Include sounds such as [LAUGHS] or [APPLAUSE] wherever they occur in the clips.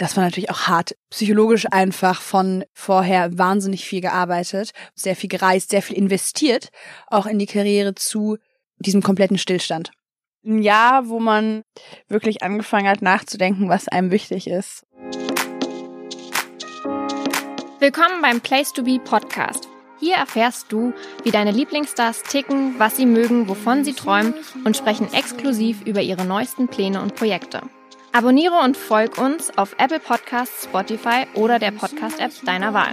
das war natürlich auch hart. Psychologisch einfach von vorher wahnsinnig viel gearbeitet, sehr viel gereist, sehr viel investiert, auch in die Karriere zu diesem kompletten Stillstand. Ein Jahr, wo man wirklich angefangen hat nachzudenken, was einem wichtig ist. Willkommen beim Place to Be Podcast. Hier erfährst du, wie deine Lieblingsstars ticken, was sie mögen, wovon sie träumen und sprechen exklusiv über ihre neuesten Pläne und Projekte. Abonniere und folg uns auf Apple Podcasts, Spotify oder der Podcast-App deiner Wahl.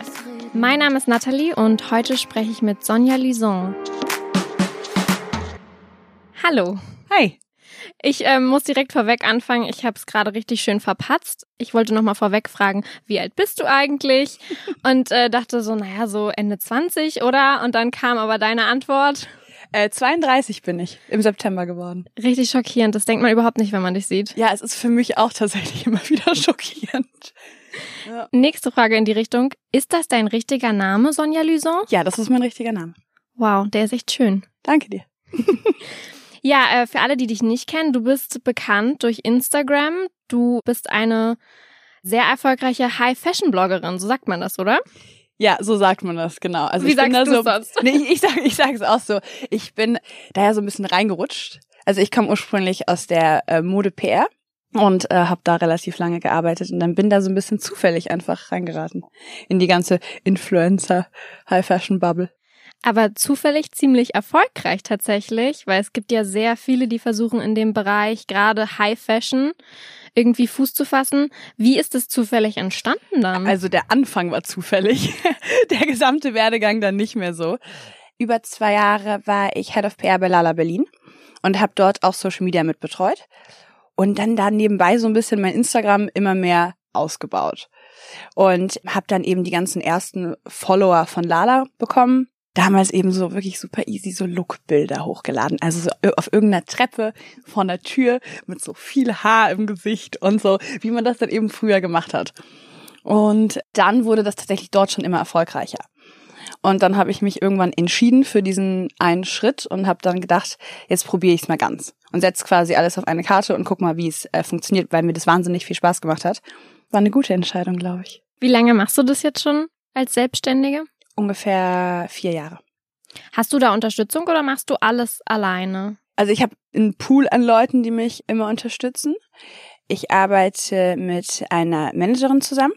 Mein Name ist Nathalie und heute spreche ich mit Sonja Lison. Hallo. Hi. Ich ähm, muss direkt vorweg anfangen. Ich habe es gerade richtig schön verpatzt. Ich wollte noch mal vorweg fragen, wie alt bist du eigentlich? [LAUGHS] Und äh, dachte so, naja, so Ende 20, oder? Und dann kam aber deine Antwort. Äh, 32 bin ich im September geworden. Richtig schockierend. Das denkt man überhaupt nicht, wenn man dich sieht. Ja, es ist für mich auch tatsächlich [LAUGHS] immer wieder schockierend. Ja. Nächste Frage in die Richtung. Ist das dein richtiger Name, Sonja Luson? Ja, das ist mein richtiger Name. Wow, der ist echt schön. Danke dir. [LAUGHS] ja, äh, für alle, die dich nicht kennen, du bist bekannt durch Instagram. Du bist eine sehr erfolgreiche High-Fashion-Bloggerin, so sagt man das, oder? Ja, so sagt man das, genau. Also Wie ich sagst bin da so, sonst? [LAUGHS] Nee, ich, ich sag, ich sag es auch so. Ich bin daher so ein bisschen reingerutscht. Also ich komme ursprünglich aus der äh, Mode PR und äh, habe da relativ lange gearbeitet und dann bin da so ein bisschen zufällig einfach reingeraten in die ganze Influencer High Fashion Bubble. Aber zufällig ziemlich erfolgreich tatsächlich, weil es gibt ja sehr viele, die versuchen in dem Bereich gerade High Fashion irgendwie Fuß zu fassen. Wie ist es zufällig entstanden dann? Also der Anfang war zufällig, [LAUGHS] der gesamte Werdegang dann nicht mehr so. Über zwei Jahre war ich Head of PR bei Lala Berlin und habe dort auch Social Media mit betreut und dann da nebenbei so ein bisschen mein Instagram immer mehr ausgebaut und habe dann eben die ganzen ersten Follower von Lala bekommen damals eben so wirklich super easy so Lookbilder hochgeladen. Also so auf irgendeiner Treppe vor einer Tür mit so viel Haar im Gesicht und so, wie man das dann eben früher gemacht hat. Und dann wurde das tatsächlich dort schon immer erfolgreicher. Und dann habe ich mich irgendwann entschieden für diesen einen Schritt und habe dann gedacht, jetzt probiere ich es mal ganz und setze quasi alles auf eine Karte und guck mal, wie es äh, funktioniert, weil mir das wahnsinnig viel Spaß gemacht hat. War eine gute Entscheidung, glaube ich. Wie lange machst du das jetzt schon als Selbstständige? Ungefähr vier Jahre. Hast du da Unterstützung oder machst du alles alleine? Also ich habe einen Pool an Leuten, die mich immer unterstützen. Ich arbeite mit einer Managerin zusammen,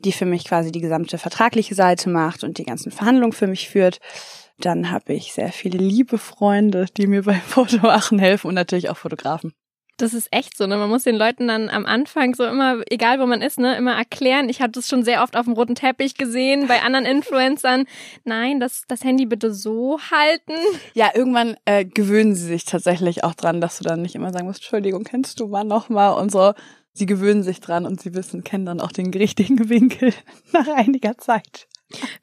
die für mich quasi die gesamte vertragliche Seite macht und die ganzen Verhandlungen für mich führt. Dann habe ich sehr viele liebe Freunde, die mir beim [LAUGHS] Fotomachen helfen und natürlich auch Fotografen. Das ist echt so, ne? Man muss den Leuten dann am Anfang so immer, egal wo man ist, ne, immer erklären. Ich habe das schon sehr oft auf dem roten Teppich gesehen, bei anderen Influencern. Nein, das, das Handy bitte so halten. Ja, irgendwann äh, gewöhnen sie sich tatsächlich auch dran, dass du dann nicht immer sagen musst, Entschuldigung, kennst du mal nochmal und so. Sie gewöhnen sich dran und sie wissen, kennen dann auch den richtigen Winkel [LAUGHS] nach einiger Zeit.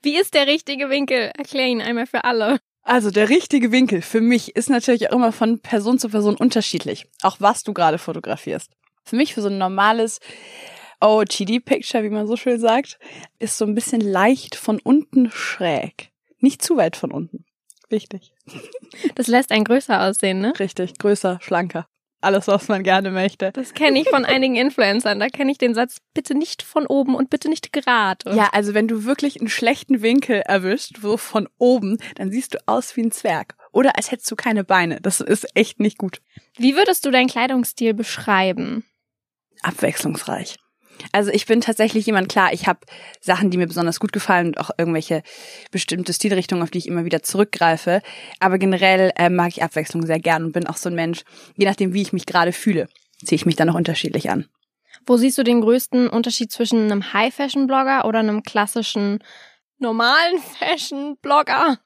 Wie ist der richtige Winkel? Erklär ihn einmal für alle. Also der richtige Winkel für mich ist natürlich auch immer von Person zu Person unterschiedlich. Auch was du gerade fotografierst. Für mich für so ein normales OOTD-Picture, wie man so schön sagt, ist so ein bisschen leicht von unten schräg. Nicht zu weit von unten. Wichtig. Das lässt einen größer aussehen, ne? Richtig, größer, schlanker alles, was man gerne möchte. Das kenne ich von einigen Influencern. Da kenne ich den Satz, bitte nicht von oben und bitte nicht gerade. Ja, also wenn du wirklich einen schlechten Winkel erwischt, so von oben, dann siehst du aus wie ein Zwerg. Oder als hättest du keine Beine. Das ist echt nicht gut. Wie würdest du deinen Kleidungsstil beschreiben? Abwechslungsreich. Also ich bin tatsächlich jemand, klar, ich habe Sachen, die mir besonders gut gefallen und auch irgendwelche bestimmte Stilrichtungen, auf die ich immer wieder zurückgreife. Aber generell äh, mag ich Abwechslung sehr gern und bin auch so ein Mensch, je nachdem, wie ich mich gerade fühle, ziehe ich mich dann auch unterschiedlich an. Wo siehst du den größten Unterschied zwischen einem High-Fashion-Blogger oder einem klassischen normalen [LAUGHS] Fashion-Blogger?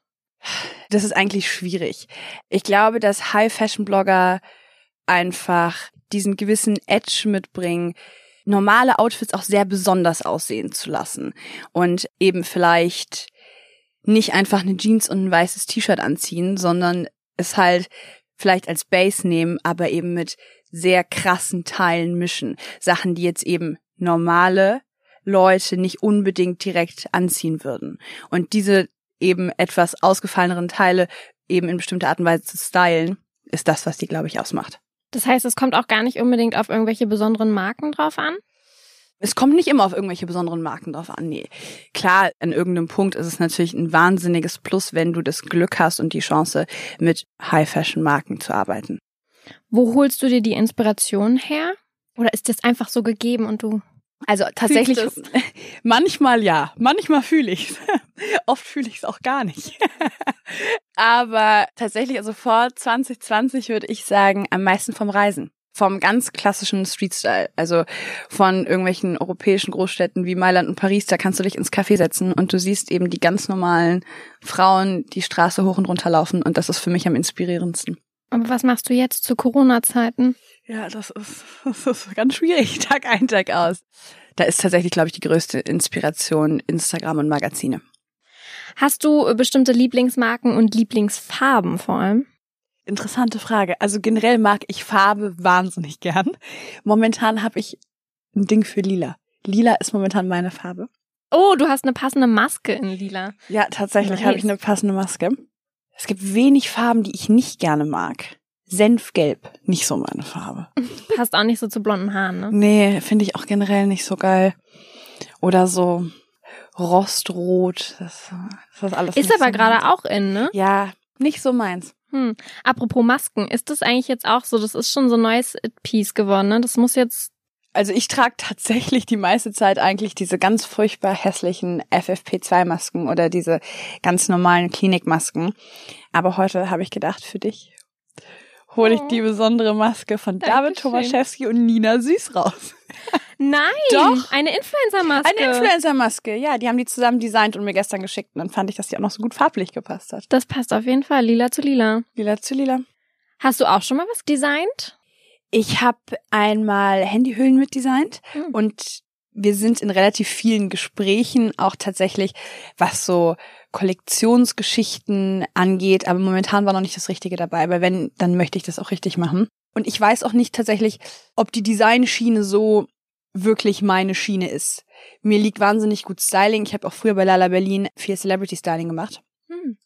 Das ist eigentlich schwierig. Ich glaube, dass High-Fashion-Blogger einfach diesen gewissen Edge mitbringen, normale Outfits auch sehr besonders aussehen zu lassen und eben vielleicht nicht einfach eine Jeans und ein weißes T-Shirt anziehen, sondern es halt vielleicht als Base nehmen, aber eben mit sehr krassen Teilen mischen. Sachen, die jetzt eben normale Leute nicht unbedingt direkt anziehen würden. Und diese eben etwas ausgefalleneren Teile eben in bestimmter Art und Weise zu stylen, ist das, was die, glaube ich, ausmacht. Das heißt, es kommt auch gar nicht unbedingt auf irgendwelche besonderen Marken drauf an? Es kommt nicht immer auf irgendwelche besonderen Marken drauf an. Nee. Klar, an irgendeinem Punkt ist es natürlich ein wahnsinniges Plus, wenn du das Glück hast und die Chance, mit High-Fashion-Marken zu arbeiten. Wo holst du dir die Inspiration her? Oder ist das einfach so gegeben und du also tatsächlich, [LAUGHS] manchmal ja, manchmal fühle ich's. [LAUGHS] Oft fühle ich es auch gar nicht. [LAUGHS] Aber tatsächlich, also vor 2020 würde ich sagen, am meisten vom Reisen. Vom ganz klassischen Street-Style. Also von irgendwelchen europäischen Großstädten wie Mailand und Paris, da kannst du dich ins Café setzen und du siehst eben die ganz normalen Frauen die Straße hoch und runter laufen und das ist für mich am inspirierendsten. Aber was machst du jetzt zu Corona-Zeiten? Ja, das ist, [LAUGHS] das ist ganz schwierig, [LAUGHS] Tag ein, Tag aus. Da ist tatsächlich, glaube ich, die größte Inspiration Instagram und Magazine. Hast du bestimmte Lieblingsmarken und Lieblingsfarben vor allem? Interessante Frage. Also generell mag ich Farbe wahnsinnig gern. Momentan habe ich ein Ding für lila. Lila ist momentan meine Farbe. Oh, du hast eine passende Maske in lila. Ja, tatsächlich nice. habe ich eine passende Maske. Es gibt wenig Farben, die ich nicht gerne mag. Senfgelb, nicht so meine Farbe. Passt auch nicht so zu blonden Haaren, ne? Nee, finde ich auch generell nicht so geil. Oder so Rostrot, das, das ist alles. Ist aber so gerade auch in, ne? Ja, nicht so meins. Hm. Apropos Masken, ist das eigentlich jetzt auch so? Das ist schon so ein neues Piece geworden, ne? Das muss jetzt also ich trage tatsächlich die meiste Zeit eigentlich diese ganz furchtbar hässlichen FFP2-Masken oder diese ganz normalen Klinikmasken. Aber heute habe ich gedacht, für dich hole ich die besondere Maske von. David Tomaszewski und Nina Süß raus. Nein, Doch. eine Influencer-Maske. Eine Influencer-Maske, ja. Die haben die zusammen designt und mir gestern geschickt. Und dann fand ich, dass die auch noch so gut farblich gepasst hat. Das passt auf jeden Fall. Lila zu lila. Lila zu lila. Hast du auch schon mal was designt? Ich habe einmal Handyhüllen mitdesignt hm. und wir sind in relativ vielen Gesprächen auch tatsächlich, was so Kollektionsgeschichten angeht, aber momentan war noch nicht das Richtige dabei, weil wenn, dann möchte ich das auch richtig machen. Und ich weiß auch nicht tatsächlich, ob die Designschiene so wirklich meine Schiene ist. Mir liegt wahnsinnig gut Styling. Ich habe auch früher bei Lala Berlin viel Celebrity Styling gemacht.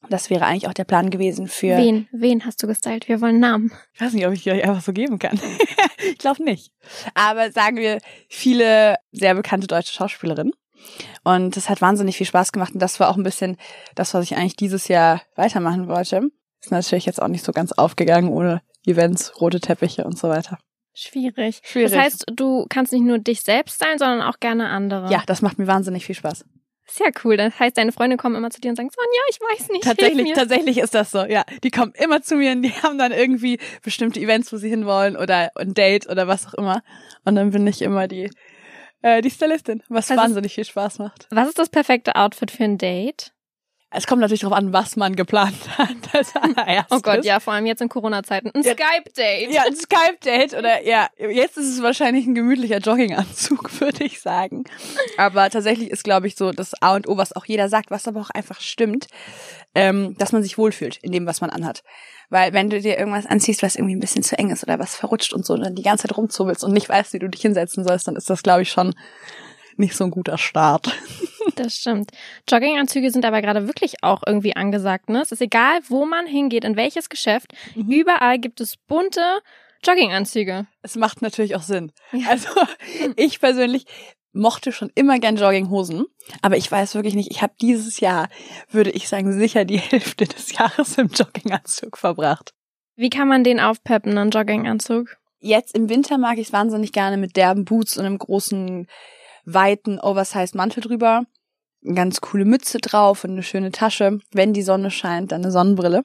Das wäre eigentlich auch der Plan gewesen für. Wen? Wen hast du gestylt? Wir wollen Namen. Ich weiß nicht, ob ich die euch einfach so geben kann. [LAUGHS] ich glaube nicht. Aber sagen wir viele sehr bekannte deutsche Schauspielerinnen. Und das hat wahnsinnig viel Spaß gemacht. Und das war auch ein bisschen das, was ich eigentlich dieses Jahr weitermachen wollte. Ist natürlich jetzt auch nicht so ganz aufgegangen ohne Events, rote Teppiche und so weiter. Schwierig. Schwierig. Das heißt, du kannst nicht nur dich selbst sein, sondern auch gerne andere. Ja, das macht mir wahnsinnig viel Spaß. Sehr cool. Das heißt, deine Freunde kommen immer zu dir und sagen, Sonja, ich weiß nicht. Tatsächlich, tatsächlich ist das so. Ja, die kommen immer zu mir und die [LAUGHS] haben dann irgendwie bestimmte Events, wo sie hinwollen oder ein Date oder was auch immer. Und dann bin ich immer die äh, die Stylistin, was, was wahnsinnig ist, viel Spaß macht. Was ist das perfekte Outfit für ein Date? Es kommt natürlich darauf an, was man geplant [LAUGHS] hat. [LAUGHS] Als oh Gott, ja, vor allem jetzt in Corona-Zeiten. Ein ja, Skype-Date. Ja, ein [LAUGHS] Skype-Date oder ja, jetzt ist es wahrscheinlich ein gemütlicher Jogginganzug, würde ich sagen. Aber tatsächlich ist, glaube ich, so das A und O, was auch jeder sagt, was aber auch einfach stimmt, ähm, dass man sich wohlfühlt in dem, was man anhat. Weil wenn du dir irgendwas anziehst, was irgendwie ein bisschen zu eng ist oder was verrutscht und so, und dann die ganze Zeit rumzubbelst und nicht weißt, wie du dich hinsetzen sollst, dann ist das, glaube ich, schon nicht so ein guter Start. Das stimmt. Jogginganzüge sind aber gerade wirklich auch irgendwie angesagt. Ne? Es ist egal, wo man hingeht, in welches Geschäft. Mhm. Überall gibt es bunte Jogginganzüge. Es macht natürlich auch Sinn. Ja. Also ich persönlich mochte schon immer gern Jogginghosen, aber ich weiß wirklich nicht, ich habe dieses Jahr, würde ich sagen, sicher die [LAUGHS] Hälfte des Jahres im Jogginganzug verbracht. Wie kann man den aufpeppen, einen Jogginganzug? Jetzt im Winter mag ich es wahnsinnig gerne mit derben Boots und einem großen weiten Oversized Mantel drüber, eine ganz coole Mütze drauf und eine schöne Tasche. Wenn die Sonne scheint, dann eine Sonnenbrille.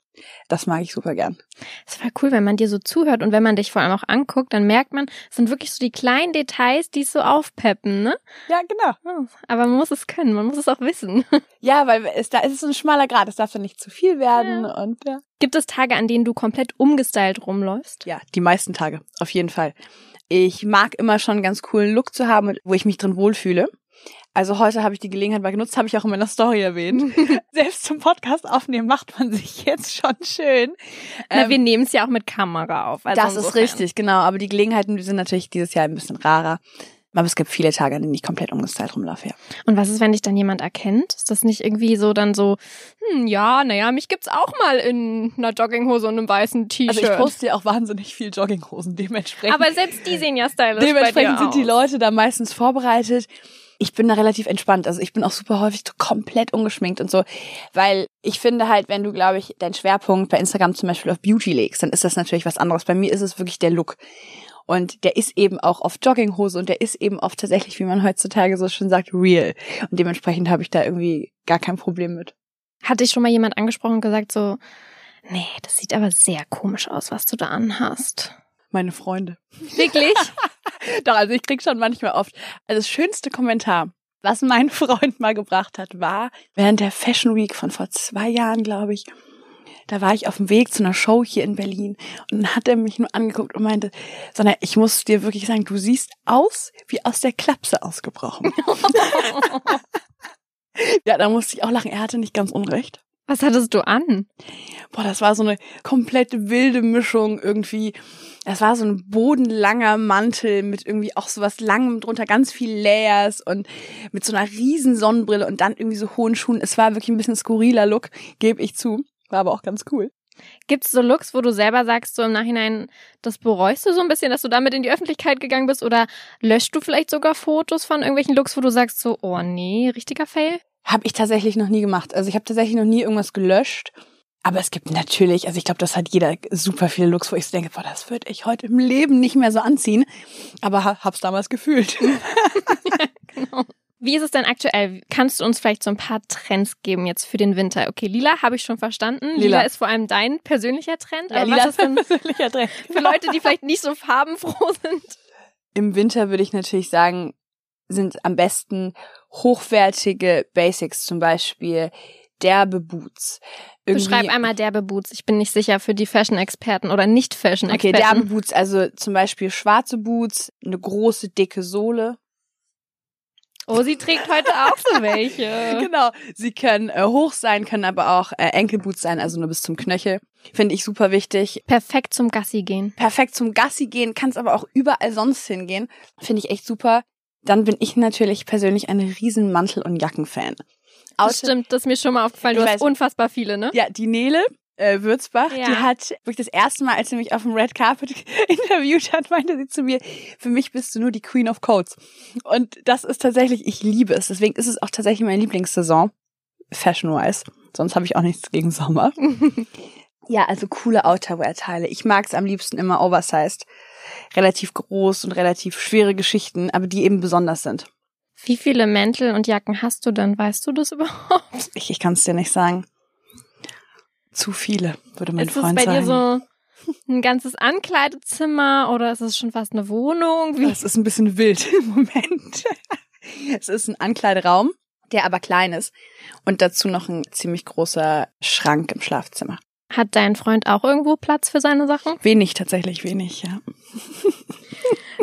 Das mag ich super gern. Das war cool, wenn man dir so zuhört und wenn man dich vor allem auch anguckt, dann merkt man, es sind wirklich so die kleinen Details, die es so aufpeppen, ne? Ja, genau. aber man muss es können, man muss es auch wissen. [LAUGHS] Ja, weil es da ist es ein schmaler Grad, es darf ja nicht zu viel werden ja. und ja. Gibt es Tage, an denen du komplett umgestylt rumläufst? Ja, die meisten Tage, auf jeden Fall. Ich mag immer schon einen ganz coolen Look zu haben, wo ich mich drin wohlfühle. Also heute habe ich die Gelegenheit mal genutzt, habe ich auch in meiner Story erwähnt. [LAUGHS] Selbst zum Podcast aufnehmen macht man sich jetzt schon schön. Na, ähm, wir nehmen es ja auch mit Kamera auf. Also das ist richtig, genau. Aber die Gelegenheiten die sind natürlich dieses Jahr ein bisschen rarer. Aber es gibt viele Tage, an denen ich komplett umgestylt rumlaufe, ja. Und was ist, wenn dich dann jemand erkennt? Ist das nicht irgendwie so dann so, hm, ja, naja, mich gibt's auch mal in einer Jogginghose und einem weißen T-Shirt. Also ich poste ja auch wahnsinnig viel Jogginghosen dementsprechend. Aber selbst die sehen ja stylisch Dementsprechend bei dir sind die aus. Leute da meistens vorbereitet. Ich bin da relativ entspannt. Also ich bin auch super häufig so komplett ungeschminkt und so. Weil ich finde halt, wenn du, glaube ich, deinen Schwerpunkt bei Instagram zum Beispiel auf Beauty legst, dann ist das natürlich was anderes. Bei mir ist es wirklich der Look. Und der ist eben auch auf Jogginghose und der ist eben auch tatsächlich, wie man heutzutage so schön sagt, real. Und dementsprechend habe ich da irgendwie gar kein Problem mit. Hat dich schon mal jemand angesprochen und gesagt so, nee, das sieht aber sehr komisch aus, was du da anhast. Meine Freunde. Wirklich? [LAUGHS] Doch, also ich krieg schon manchmal oft. Also das schönste Kommentar, was mein [LAUGHS] Freund mal gebracht hat, war während der Fashion Week von vor zwei Jahren, glaube ich. Da war ich auf dem Weg zu einer Show hier in Berlin und dann hat er mich nur angeguckt und meinte, sondern ich muss dir wirklich sagen, du siehst aus wie aus der Klapse ausgebrochen. [LAUGHS] [LAUGHS] ja, da musste ich auch lachen. Er hatte nicht ganz unrecht. Was hattest du an? Boah, das war so eine komplette wilde Mischung irgendwie. Das war so ein bodenlanger Mantel mit irgendwie auch so was langem drunter, ganz viel Layers und mit so einer riesen Sonnenbrille und dann irgendwie so hohen Schuhen. Es war wirklich ein bisschen skurriler Look, gebe ich zu. War aber auch ganz cool. Gibt's so Looks, wo du selber sagst, so im Nachhinein, das bereust du so ein bisschen, dass du damit in die Öffentlichkeit gegangen bist? Oder löscht du vielleicht sogar Fotos von irgendwelchen Looks, wo du sagst so, oh nee, richtiger Fail? Habe ich tatsächlich noch nie gemacht. Also ich habe tatsächlich noch nie irgendwas gelöscht. Aber es gibt natürlich, also ich glaube, das hat jeder super viele Looks, wo ich so denke, boah, das würde ich heute im Leben nicht mehr so anziehen. Aber ha- hab's damals gefühlt. [LAUGHS] Genau. Wie ist es denn aktuell? Kannst du uns vielleicht so ein paar Trends geben jetzt für den Winter? Okay, lila habe ich schon verstanden. Lila. Lila. ist vor allem dein persönlicher Trend. Ja, Aber lila was [LAUGHS] ist denn persönlicher Trend. für Leute, die vielleicht nicht so farbenfroh sind? Im Winter würde ich natürlich sagen, sind am besten hochwertige Basics, zum Beispiel derbe Boots. Irgendwie- Beschreib einmal derbe Boots. Ich bin nicht sicher für die Fashion-Experten oder Okay, Nicht-Fashion-Experten. derbe Boots, also zum Beispiel schwarze Boots, eine große, dicke Sohle. oh, sie trägt heute auch so welche. [LAUGHS] Genau. Sie können äh, hoch sein, können aber auch äh, Enkelboots sein, also nur bis zum Knöchel. Finde ich super wichtig. Perfekt zum Gassi gehen. Perfekt zum Gassi gehen, kannst aber auch überall sonst hingehen. Finde ich echt super. Dann bin ich natürlich persönlich ein riesen Mantel- und Jackenfan. Das stimmt, das ist mir schon mal aufgefallen. Du Ich hast weiß. unfassbar viele, ne? Ja, die Nele äh, Würzbach, Ja. die hat wirklich das erste Mal, als sie mich auf dem Red Carpet [LAUGHS] interviewt hat, meinte sie zu mir, für mich bist du nur die Queen of Coats. Und das ist tatsächlich, ich liebe es. Deswegen ist es auch tatsächlich meine Lieblingssaison, fashion-wise. Sonst habe ich auch nichts gegen Sommer. [LAUGHS] ja, also coole Outerwear-Teile. Ich mag es am liebsten immer oversized. Relativ groß und relativ schwere Geschichten, aber die eben besonders sind. Wie viele Mäntel und Jacken hast du denn? Weißt du das [LAUGHS] überhaupt? Ich, ich kann es dir nicht sagen. Zu viele, würde mein ist es Freund bei sagen. dir so ein ganzes Ankleidezimmer oder ist es schon fast eine Wohnung? Wie? Es ist ein bisschen wild [LAUGHS] im Moment. Es ist ein Ankleideraum, der aber klein ist. Und dazu noch ein ziemlich großer Schrank im Schlafzimmer. Hat dein Freund auch irgendwo Platz für seine Sachen? Wenig, tatsächlich wenig, ja. [LAUGHS]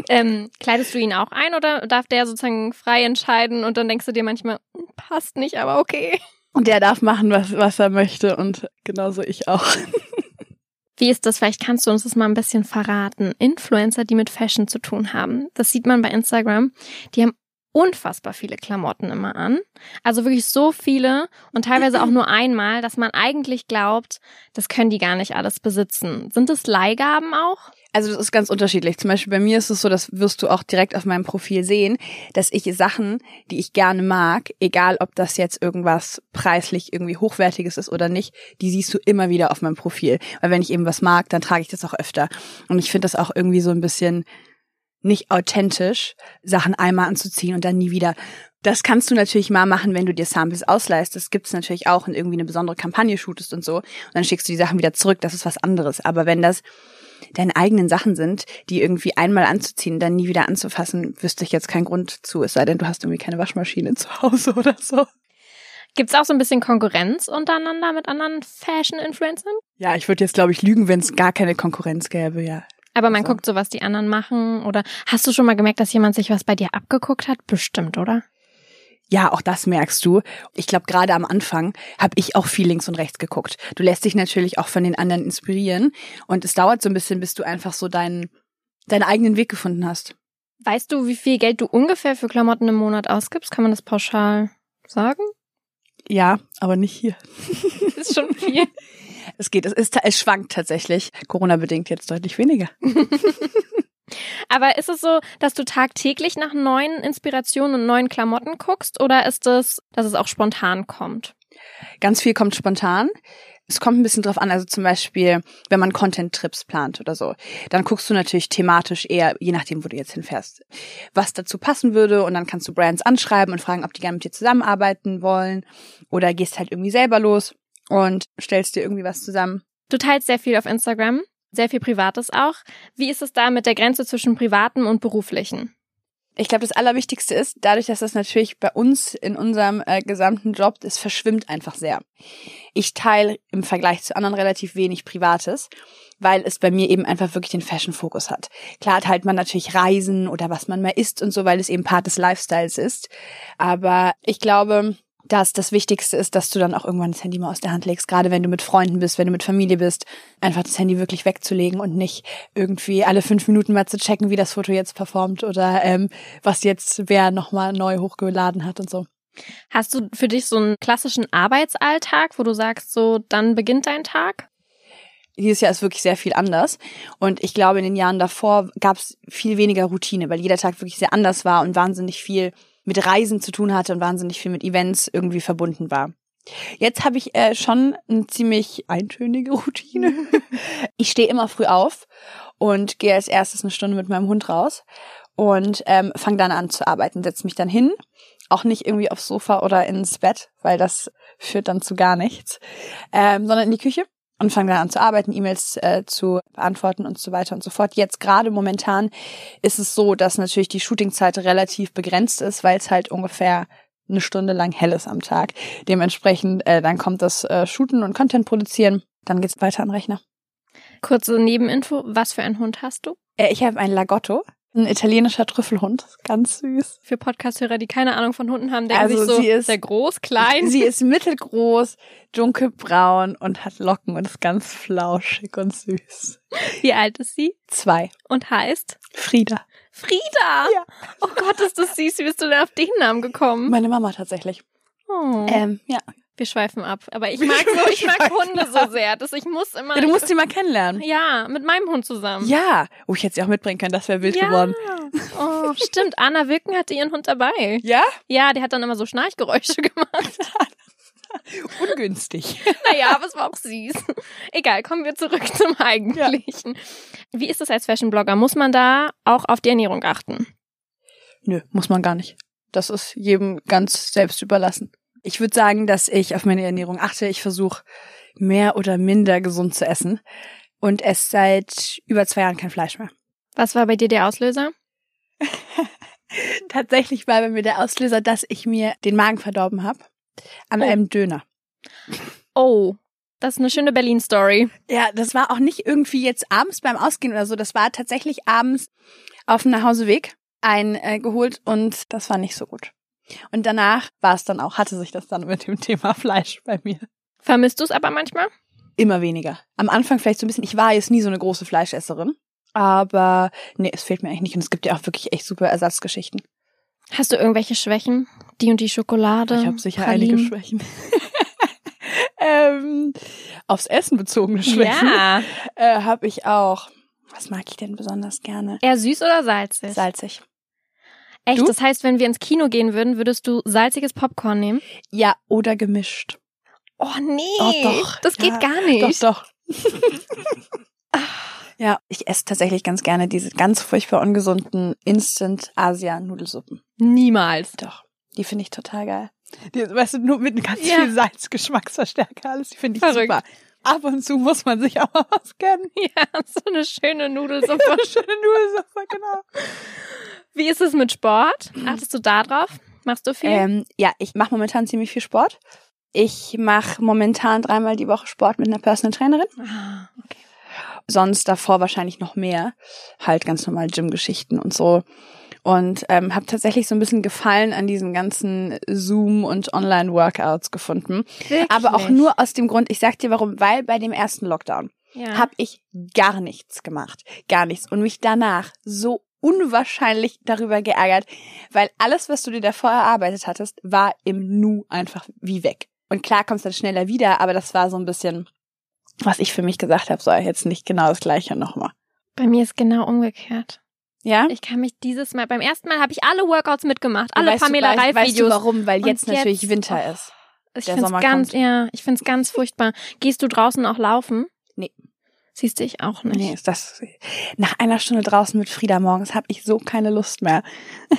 Ähm, kleidest du ihn auch ein oder darf der sozusagen frei entscheiden und dann denkst du dir manchmal, "Hm, passt nicht, aber okay. Und der darf machen, was, was er möchte und genauso ich auch. [LAUGHS] Wie ist das? Vielleicht kannst du uns das mal ein bisschen verraten. Influencer, die mit Fashion zu tun haben. Das sieht man bei Instagram. Die haben unfassbar viele Klamotten immer an. Also wirklich so viele und teilweise auch nur einmal, dass man eigentlich glaubt, das können die gar nicht alles besitzen. Sind es Leihgaben auch? Also das ist ganz unterschiedlich. Zum Beispiel bei mir ist es so, das wirst du auch direkt auf meinem Profil sehen, dass ich Sachen, die ich gerne mag, egal ob das jetzt irgendwas preislich irgendwie hochwertiges ist oder nicht, die siehst du immer wieder auf meinem Profil. Weil wenn ich eben was mag, dann trage ich das auch öfter. Und ich finde das auch irgendwie so ein bisschen nicht authentisch, Sachen einmal anzuziehen und dann nie wieder. Das kannst du natürlich mal machen, wenn du dir Samples ausleihst. Das gibt's natürlich auch und irgendwie eine besondere Kampagne shootest und so. Und dann schickst du die Sachen wieder zurück. Das ist was anderes. Aber wenn das deine eigenen Sachen sind, die irgendwie einmal anzuziehen, dann nie wieder anzufassen, wüsste ich jetzt keinen Grund zu. Es sei denn, du hast irgendwie keine Waschmaschine [LAUGHS] zu Hause oder so. Gibt's auch so ein bisschen Konkurrenz untereinander mit anderen Fashion-Influencern? Ja, ich würde jetzt, glaube ich, lügen, wenn es gar keine Konkurrenz gäbe, ja. Aber man Also. guckt so, was die anderen machen. Oder hast du schon mal gemerkt, dass jemand sich was bei dir abgeguckt hat? Bestimmt, oder? Ja, auch das merkst du. Ich glaube, gerade am Anfang habe ich auch viel links und rechts geguckt. Du lässt dich natürlich auch von den anderen inspirieren und es dauert so ein bisschen, bis du einfach so deinen deinen eigenen Weg gefunden hast. Weißt du, wie viel Geld du ungefähr für Klamotten im Monat ausgibst? Kann man das pauschal sagen? Ja, aber nicht hier. Das ist schon viel. [LAUGHS] Es geht, es, ist, es schwankt tatsächlich. Corona-bedingt jetzt deutlich weniger. [LAUGHS] Aber ist es so, dass du tagtäglich nach neuen Inspirationen und neuen Klamotten guckst oder ist es, dass es auch spontan kommt? Ganz viel kommt spontan. Es kommt ein bisschen drauf an, also zum Beispiel, wenn man Content-Trips plant oder so, dann guckst du natürlich thematisch eher, je nachdem, wo du jetzt hinfährst, was dazu passen würde und dann kannst du Brands anschreiben und fragen, ob die gerne mit dir zusammenarbeiten wollen oder gehst halt irgendwie selber los und stellst dir irgendwie was zusammen. Du teilst sehr viel auf Instagram, sehr viel Privates auch. Wie ist es da mit der Grenze zwischen Privaten und Beruflichen? Ich glaube, das Allerwichtigste ist, dadurch, dass das natürlich bei uns in unserem äh, gesamten Job, es verschwimmt einfach sehr. Ich teile im Vergleich zu anderen relativ wenig Privates, weil es bei mir eben einfach wirklich den Fashion-Fokus hat. Klar teilt man natürlich Reisen oder was man mehr isst und so, weil es eben Part des Lifestyles ist. Aber ich glaube, dass das Wichtigste ist, dass du dann auch irgendwann das Handy mal aus der Hand legst, gerade wenn du mit Freunden bist, wenn du mit Familie bist, einfach das Handy wirklich wegzulegen und nicht irgendwie alle fünf Minuten mal zu checken, wie das Foto jetzt performt oder ähm, was jetzt wer nochmal neu hochgeladen hat und so. Hast du für dich so einen klassischen Arbeitsalltag, wo du sagst, so dann beginnt dein Tag? Dieses Jahr ist wirklich sehr viel anders. Und ich glaube, in den Jahren davor gab es viel weniger Routine, weil jeder Tag wirklich sehr anders war und wahnsinnig viel mit Reisen zu tun hatte und wahnsinnig viel mit Events irgendwie verbunden war. Jetzt habe ich äh, schon eine ziemlich eintönige Routine. [LAUGHS] ich stehe immer früh auf und gehe als erstes eine Stunde mit meinem Hund raus und ähm, fange dann an zu arbeiten, setze mich dann hin, auch nicht irgendwie aufs Sofa oder ins Bett, weil das führt dann zu gar nichts, ähm, sondern in die Küche und fange dann an zu arbeiten, E-Mails äh, zu beantworten und so weiter und so fort. Jetzt gerade momentan ist es so, dass natürlich die Shootingzeit relativ begrenzt ist, weil es halt ungefähr eine Stunde lang hell ist am Tag. Dementsprechend, äh, dann kommt das äh, Shooten und Content produzieren, dann geht's weiter an den Rechner. Kurze Nebeninfo, was für einen Hund hast du? Äh, ich habe einen Lagotto. Ein italienischer Trüffelhund, ganz süß. Für Podcast-Hörer, die keine Ahnung von Hunden haben, denken Also sich so, sie ist- sehr groß, klein. Sie ist mittelgroß, dunkelbraun und hat Locken und ist ganz flauschig und süß. Wie alt ist sie? Zwei. Und heißt? Frieda. Frieda! Ja. Oh Gott, ist das süß. Wie bist du denn auf den Namen gekommen? Meine Mama tatsächlich. Oh. Ähm, ja. Wir schweifen ab. Aber ich mag so, [LAUGHS] ich mag Hunde so sehr, dass ich muss immer. ja. Du musst sie mal kennenlernen. Ja, mit meinem Hund zusammen. Ja. Oh, ich hätte sie auch mitbringen können, das wäre wild Ja. geworden. Oh, stimmt. Anna Wilken hatte ihren Hund dabei. Ja? Ja, der hat dann immer so Schnarchgeräusche [LAUGHS] gemacht. [LAUGHS] Ungünstig. Naja, aber es war auch süß. Egal, kommen wir zurück zum Eigentlichen. Wie ist es als Fashion-Blogger? Muss man da auch auf die Ernährung achten? Nö, muss man gar nicht. Das ist jedem ganz selbst überlassen. Ich würde sagen, dass ich auf meine Ernährung achte. Ich versuche mehr oder minder gesund zu essen und esse seit über zwei Jahren kein Fleisch mehr. Was war bei dir der Auslöser? [LAUGHS] Tatsächlich war bei mir der Auslöser, dass ich mir den Magen verdorben habe an Oh. einem Döner. Oh, das ist eine schöne Berlin-Story. Ja, das war auch nicht irgendwie jetzt abends beim Ausgehen oder so. Das war tatsächlich abends auf dem Nachhauseweg ein äh, geholt und das war nicht so gut. Und danach war es dann auch, hatte sich das dann mit dem Thema [LAUGHS] Fleisch bei mir. Vermisst du es aber manchmal? Immer weniger. Am Anfang vielleicht so ein bisschen, ich war jetzt nie so eine große Fleischesserin. Aber nee, es fehlt mir eigentlich nicht. Und es gibt ja auch wirklich echt super Ersatzgeschichten. Hast du irgendwelche Schwächen? Die und die Schokolade? Ich habe sicher Pralinen? einige Schwächen. [LAUGHS] ähm, aufs Essen bezogene Schwächen Ja. äh, habe ich auch. Was mag ich denn besonders gerne? Eher süß oder salzig? Salzig. Echt? Du? Das heißt, wenn wir ins Kino gehen würden, würdest du salziges Popcorn nehmen? Ja, oder gemischt. Oh nee. Oh, doch. Das Ja, geht gar nicht. Doch, doch. [LAUGHS] ja, ich esse tatsächlich ganz gerne diese ganz furchtbar ungesunden Instant-Asia-Nudelsuppen. Niemals. Doch, die finde ich total geil. Die, weißt du, nur mit ganz Ja. viel Salz, Geschmacksverstärker, alles, die finde ich Verrückt. super. Ab und zu muss man sich auch mal was gönnen. [LAUGHS] Ja, so eine schöne [LAUGHS] Nudelsuppe. Schöne Nudelsuppe, genau. Wie ist es mit Sport? [CLEARS THROAT] Achtest du da drauf? Machst du viel? Ähm, ja, ich mache momentan ziemlich viel Sport. Ich mache momentan dreimal die Woche Sport mit einer Personal Trainerin. Ah, okay. Sonst davor wahrscheinlich noch mehr. Halt ganz normal Gym-Geschichten und so. Und ähm, habe tatsächlich so ein bisschen Gefallen an diesen ganzen Zoom- und Online-Workouts gefunden. Wirklich? Aber auch nur aus dem Grund, ich sag dir warum, weil bei dem ersten Lockdown ja. habe ich gar nichts gemacht. Gar nichts. Und mich danach so unwahrscheinlich darüber geärgert, weil alles, was du dir davor erarbeitet hattest, war im Nu einfach wie weg. Und klar kommst du dann schneller wieder, aber das war so ein bisschen, was ich für mich gesagt habe, soll jetzt nicht genau das gleiche nochmal. Bei mir ist genau umgekehrt. Ja? Ich kann mich dieses Mal, beim ersten Mal habe ich alle Workouts mitgemacht, alle weißt Pamela Reif weißt du Videos. warum? Weil Und jetzt natürlich jetzt- Winter oh. ist. ich finde es ganz, kommt. ja, ich finde es ganz furchtbar. Gehst du draußen auch laufen? Nee. Siehst du, ich auch nicht. Nee, ist das nach einer Stunde draußen mit Frieda morgens habe ich so keine Lust mehr. [LAUGHS]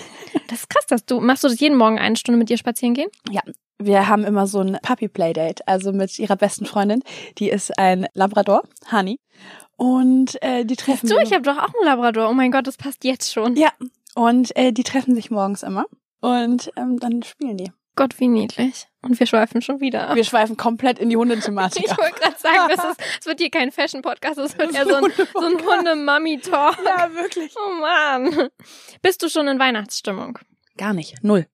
Das ist krass, dass du, machst du das jeden Morgen eine Stunde mit dir spazieren gehen? Wir haben immer so ein Puppy Playdate, also mit ihrer besten Freundin, die ist ein Labrador, Honey. Und äh, die treffen Du, ich habe doch auch einen Labrador. Oh mein Gott, das passt jetzt schon. Ja, und äh, die treffen sich morgens immer und ähm, dann spielen die. Gott, wie niedlich. Und wir schweifen schon wieder ab. Wir schweifen komplett in die [LAUGHS] Hundethematik Ich wollte gerade sagen, das ist, [LAUGHS] es wird hier kein Fashion-Podcast, es wird eher so ein, so ein [LAUGHS] Hunde-Mummy-Talk. Ja, wirklich. Oh Mann. Bist du schon in Weihnachtsstimmung? Gar nicht, null.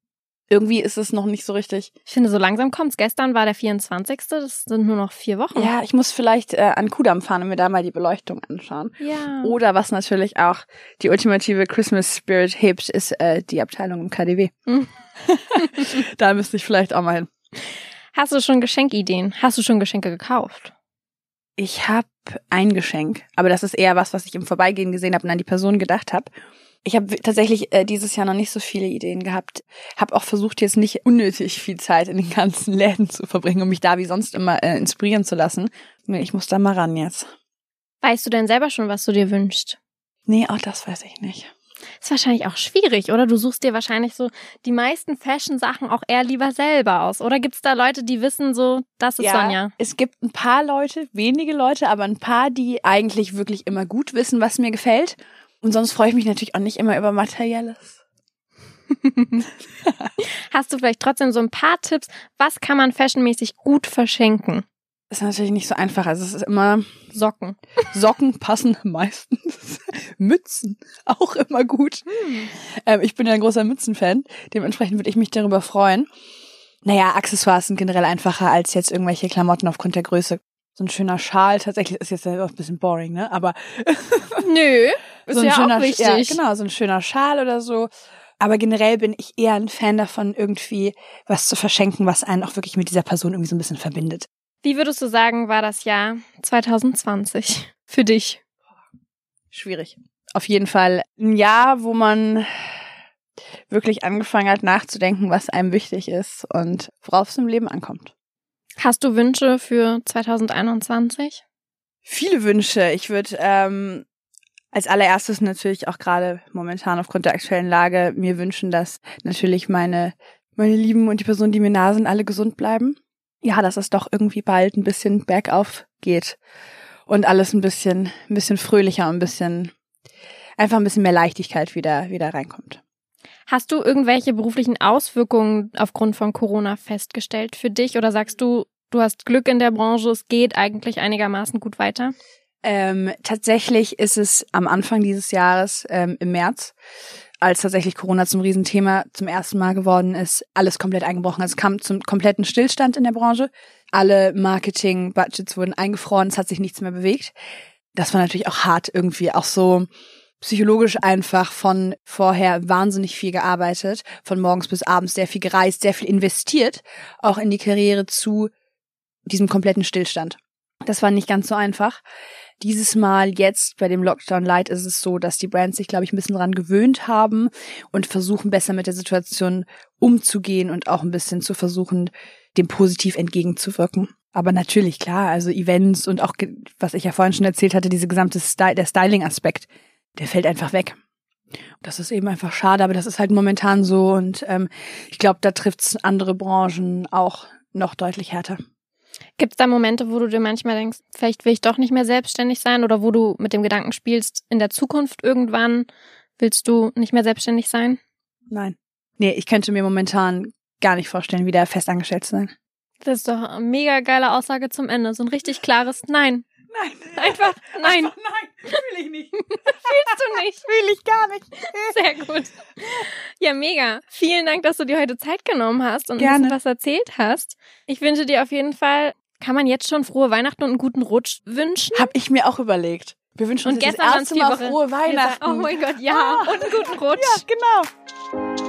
Irgendwie ist es noch nicht so richtig. Ich finde, so langsam kommt's. Gestern war der 24. Das sind nur noch vier Wochen. Ja, ich muss vielleicht äh, an Kudamm fahren und mir da mal die Beleuchtung anschauen. Ja. Oder was natürlich auch die ultimative Christmas Spirit hebt, ist äh, die Abteilung im KDW. Mhm. [LAUGHS] da müsste ich vielleicht auch mal hin. Hast du schon Geschenkideen? Hast du schon Geschenke gekauft? Ich habe ein Geschenk, aber das ist eher was, was ich im Vorbeigehen gesehen habe und an die Person gedacht habe. Ich habe tatsächlich äh, dieses Jahr noch nicht so viele Ideen gehabt. Habe auch versucht, jetzt nicht unnötig viel Zeit in den ganzen [LAUGHS] Läden zu verbringen, um mich da wie sonst immer äh, inspirieren zu lassen. Ich muss da mal ran jetzt. Weißt du denn selber schon, was du dir wünschst? Nee, auch das weiß ich nicht. Ist wahrscheinlich auch schwierig, oder? Du suchst dir wahrscheinlich so die meisten Fashion-Sachen auch eher lieber selber aus. Oder gibt's da Leute, die wissen so, das ist Sonja? es gibt ein paar Leute, wenige Leute, aber ein paar, die eigentlich wirklich immer gut wissen, was mir gefällt. Und sonst freue ich mich natürlich auch nicht immer über Materielles. [LAUGHS] Hast du vielleicht trotzdem so ein paar Tipps? Was kann man fashionmäßig gut verschenken? Ist natürlich nicht so einfach. Also es ist immer Socken. Socken passen [LAUGHS] meistens. Mützen [LAUGHS] auch immer gut. Ähm, ich bin ja ein großer Mützenfan. Dementsprechend würde ich mich darüber freuen. Naja, Accessoires sind generell einfacher als jetzt irgendwelche Klamotten aufgrund der Größe. So ein schöner Schal, tatsächlich ist jetzt auch ein bisschen boring, ne? Aber [LAUGHS] Nö, ist so ein ja schöner, auch wichtig. Ja, genau, so ein schöner Schal oder so. Aber generell bin ich eher ein Fan davon, irgendwie was zu verschenken, was einen auch wirklich mit dieser Person irgendwie so ein bisschen verbindet. Wie würdest du sagen, war das Jahr 2020 für dich? Schwierig. Auf jeden Fall ein Jahr, wo man wirklich angefangen hat nachzudenken, was einem wichtig ist und worauf es im Leben ankommt. Hast du Wünsche für 2021? Viele Wünsche. Ich würde ähm, als allererstes natürlich auch gerade momentan aufgrund der aktuellen Lage mir wünschen, dass natürlich meine meine Lieben und die Personen, die mir nah sind, alle gesund bleiben. Ja, dass es doch irgendwie bald ein bisschen bergauf geht und alles ein bisschen ein bisschen fröhlicher und ein bisschen einfach ein bisschen mehr Leichtigkeit wieder wieder reinkommt. Hast du irgendwelche beruflichen Auswirkungen aufgrund von Corona festgestellt für dich oder sagst du, du hast Glück in der Branche, es geht eigentlich einigermaßen gut weiter? Ähm, tatsächlich ist es am Anfang dieses Jahres, ähm, im März, als tatsächlich Corona zum Riesenthema zum ersten Mal geworden ist, alles komplett eingebrochen. Es kam zum kompletten Stillstand in der Branche. Alle Marketing-Budgets wurden eingefroren, es hat sich nichts mehr bewegt. Das war natürlich auch hart irgendwie, auch so psychologisch einfach von vorher wahnsinnig viel gearbeitet, von morgens bis abends sehr viel gereist, sehr viel investiert, auch in die Karriere zu diesem kompletten Stillstand. Das war nicht ganz so einfach. Dieses Mal jetzt bei dem Lockdown Light ist es so, dass die Brands sich, glaube ich, ein bisschen dran gewöhnt haben und versuchen besser mit der Situation umzugehen und auch ein bisschen zu versuchen, dem positiv entgegenzuwirken. Aber natürlich, klar, also Events und auch, was ich ja vorhin schon erzählt hatte, diese gesamte Sty der Styling-Aspekt, der fällt einfach weg. Das ist eben einfach schade, aber das ist halt momentan so und ähm, ich glaube, da trifft's andere Branchen auch noch deutlich härter. Gibt es da Momente, wo du dir manchmal denkst, vielleicht will ich doch nicht mehr selbstständig sein oder wo du mit dem Gedanken spielst, in der Zukunft irgendwann willst du nicht mehr selbstständig sein? Nein. Nee, ich könnte mir momentan gar nicht vorstellen, wieder festangestellt zu sein. Das ist doch eine mega geile Aussage zum Ende. So ein richtig klares Nein. [LAUGHS] Nein. Einfach nein. nein, will ich nicht. [LAUGHS] Willst du nicht? Will ich gar nicht. [LAUGHS] Sehr gut. Ja, mega. Vielen Dank, dass du dir heute Zeit genommen hast und ein Gerne. bisschen was erzählt hast. Ich wünsche dir auf jeden Fall, kann man jetzt schon frohe Weihnachten und einen guten Rutsch wünschen? Hab ich mir auch überlegt. Wir wünschen Und uns gestern das erste Mal frohe Weihnachten. Oh mein Gott, ja. Und einen guten Rutsch. Ja, genau.